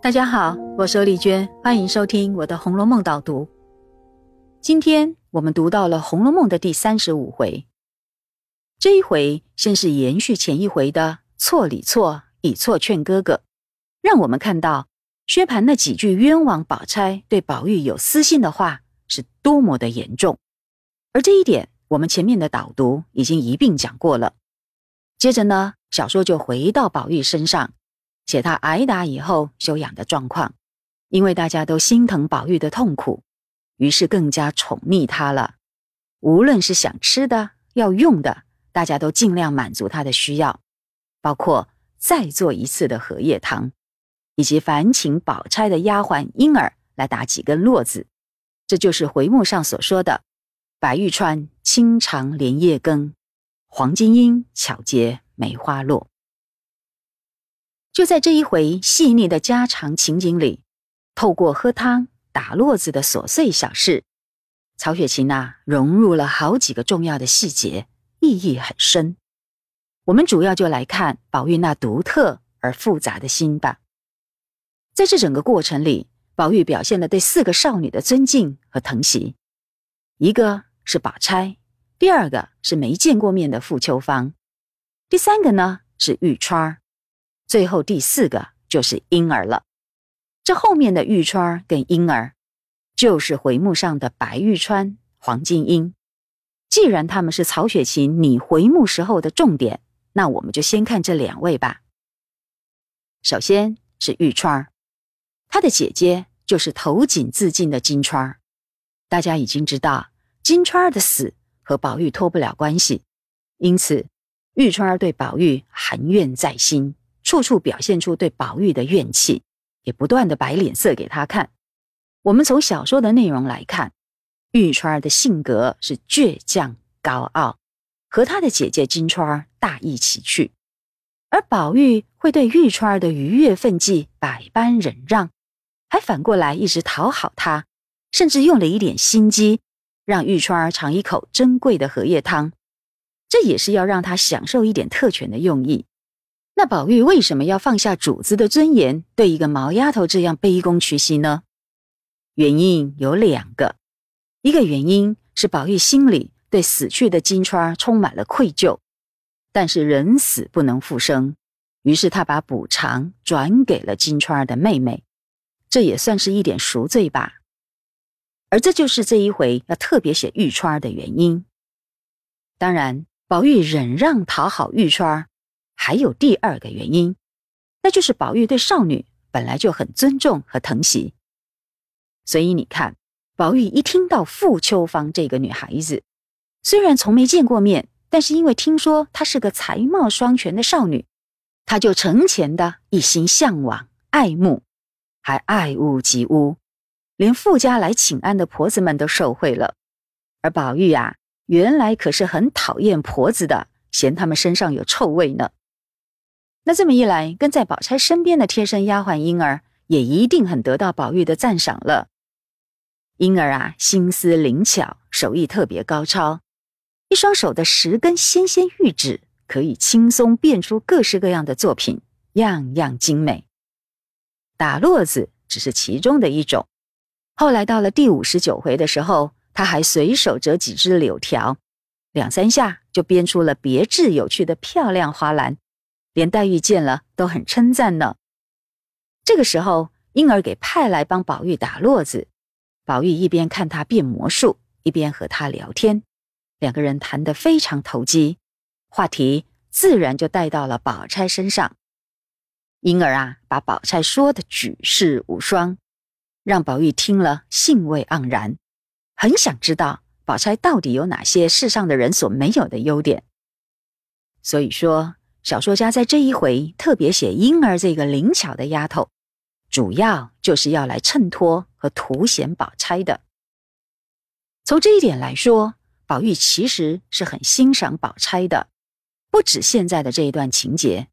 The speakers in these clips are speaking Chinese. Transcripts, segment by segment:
大家好，我是丽娟，欢迎收听我的《红楼梦》导读。今天我们读到了《红楼梦》的第三十五回。这一回先是延续前一回的“错里错，以错劝哥哥”，让我们看到薛蟠那几句冤枉宝钗对宝玉有私心的话是多么的严重。而这一点，我们前面的导读已经一并讲过了。接着呢，小说就回到宝玉身上。写他挨打以后休养的状况，因为大家都心疼宝玉的痛苦，于是更加宠溺他了。无论是想吃的、要用的，大家都尽量满足他的需要，包括再做一次的荷叶汤，以及烦请宝钗的丫鬟莺儿来打几根络子。这就是回目上所说的：“白玉钏清长莲叶羹，黄金英巧结梅花落。”就在这一回细腻的家常情景里，透过喝汤、打络子的琐碎小事，曹雪芹呐融入了好几个重要的细节，意义很深。我们主要就来看宝玉那独特而复杂的心吧。在这整个过程里，宝玉表现了对四个少女的尊敬和疼惜，一个是宝钗，第二个是没见过面的傅秋芳，第三个呢是玉钏儿。最后第四个就是婴儿了，这后面的玉钏跟婴儿，就是回目上的白玉钏、黄金英。既然他们是曹雪芹拟回目时候的重点，那我们就先看这两位吧。首先是玉钏，她的姐姐就是投井自尽的金钏。大家已经知道，金钏的死和宝玉脱不了关系，因此玉钏对宝玉含怨在心。处处表现出对宝玉的怨气，也不断的摆脸色给他看。我们从小说的内容来看，玉钏儿的性格是倔强高傲，和他的姐姐金钏儿大一起去；而宝玉会对玉钏儿的愉悦愤激百般忍让，还反过来一直讨好她，甚至用了一点心机，让玉钏儿尝一口珍贵的荷叶汤，这也是要让她享受一点特权的用意。那宝玉为什么要放下主子的尊严，对一个毛丫头这样卑躬屈膝呢？原因有两个，一个原因是宝玉心里对死去的金钏充满了愧疚，但是人死不能复生，于是他把补偿转给了金钏的妹妹，这也算是一点赎罪吧。而这就是这一回要特别写玉钏的原因。当然，宝玉忍让讨好玉钏还有第二个原因，那就是宝玉对少女本来就很尊重和疼惜，所以你看，宝玉一听到傅秋芳这个女孩子，虽然从没见过面，但是因为听说她是个才貌双全的少女，他就成前的一心向往、爱慕，还爱屋及乌，连傅家来请安的婆子们都受贿了。而宝玉啊，原来可是很讨厌婆子的，嫌他们身上有臭味呢。那这么一来，跟在宝钗身边的贴身丫鬟莺儿也一定很得到宝玉的赞赏了。莺儿啊，心思灵巧，手艺特别高超，一双手的十根纤纤玉指可以轻松变出各式各样的作品，样样精美。打络子只是其中的一种，后来到了第五十九回的时候，他还随手折几枝柳条，两三下就编出了别致有趣的漂亮花篮。连黛玉见了都很称赞呢。这个时候，婴儿给派来帮宝玉打络子，宝玉一边看他变魔术，一边和他聊天，两个人谈得非常投机，话题自然就带到了宝钗身上。婴儿啊，把宝钗说的举世无双，让宝玉听了兴味盎然，很想知道宝钗到底有哪些世上的人所没有的优点。所以说。小说家在这一回特别写婴儿这个灵巧的丫头，主要就是要来衬托和凸显宝钗的。从这一点来说，宝玉其实是很欣赏宝钗的。不止现在的这一段情节，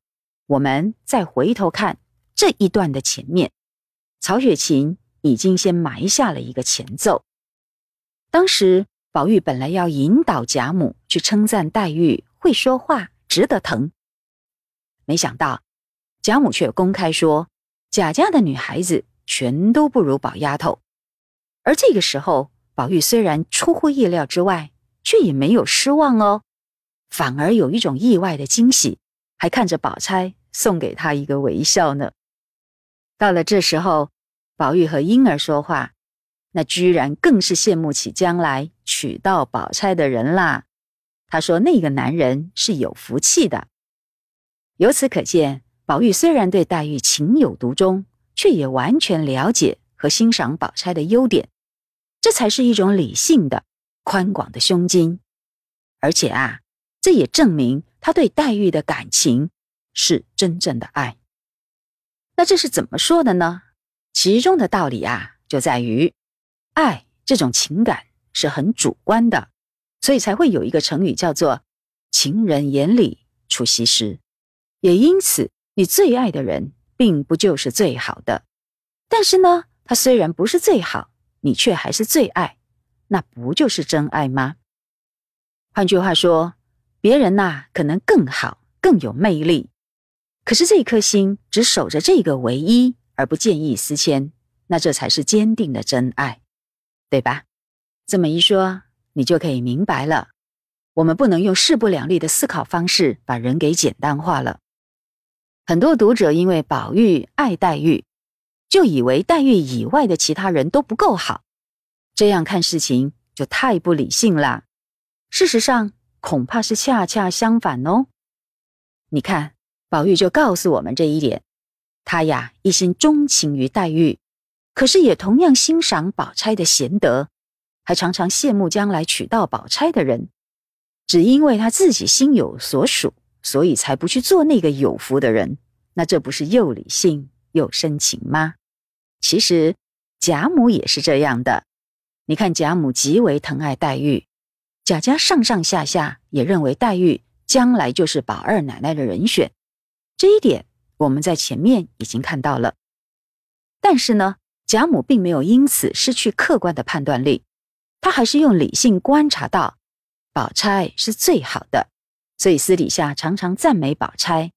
我们再回头看这一段的前面，曹雪芹已经先埋下了一个前奏。当时宝玉本来要引导贾母去称赞黛玉会说话，值得疼。没想到，贾母却公开说：“贾家的女孩子全都不如宝丫头。而这个时候，宝玉虽然出乎意料之外，却也没有失望哦，反而有一种意外的惊喜，还看着宝钗送给他一个微笑呢。到了这时候，宝玉和婴儿说话，那居然更是羡慕起将来娶到宝钗的人啦。他说：“那个男人是有福气的。”由此可见，宝玉虽然对黛玉情有独钟，却也完全了解和欣赏宝钗的优点。这才是一种理性的、宽广的胸襟，而且啊，这也证明他对黛玉的感情是真正的爱。那这是怎么说的呢？其中的道理啊，就在于爱这种情感是很主观的，所以才会有一个成语叫做“情人眼里出西施”。也因此，你最爱的人并不就是最好的，但是呢，他虽然不是最好。你却还是最爱，那不就是真爱吗？换句话说，别人呐可能更好、更有魅力，可是这颗心只守着这个唯一，而不见异思迁，那这才是坚定的真爱，对吧？这么一说，你就可以明白了。我们不能用势不两立的思考方式把人给简单化了。很多读者因为宝玉爱黛玉。就以为黛玉以外的其他人都不够好，这样看事情就太不理性了。事实上，恐怕是恰恰相反哦。你看，宝玉就告诉我们这一点：他呀一心钟情于黛玉，可是也同样欣赏宝钗的贤德，还常常羡慕将来娶到宝钗的人。只因为他自己心有所属，所以才不去做那个有福的人。那这不是又理性？又深情吗？其实贾母也是这样的。你看贾母极为疼爱黛玉，贾家上上下下也认为黛玉将来就是宝二奶奶的人选。这一点我们在前面已经看到了。但是呢，贾母并没有因此失去客观的判断力，她还是用理性观察到宝钗是最好的，所以私底下常常赞美宝钗。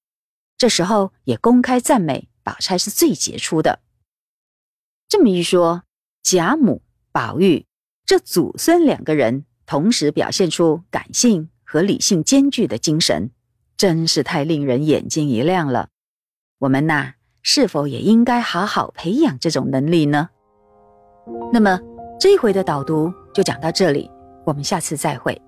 这时候也公开赞美。宝钗是最杰出的。这么一说，贾母、宝玉这祖孙两个人同时表现出感性和理性兼具的精神，真是太令人眼睛一亮了。我们呐，是否也应该好好培养这种能力呢？那么这一回的导读就讲到这里，我们下次再会。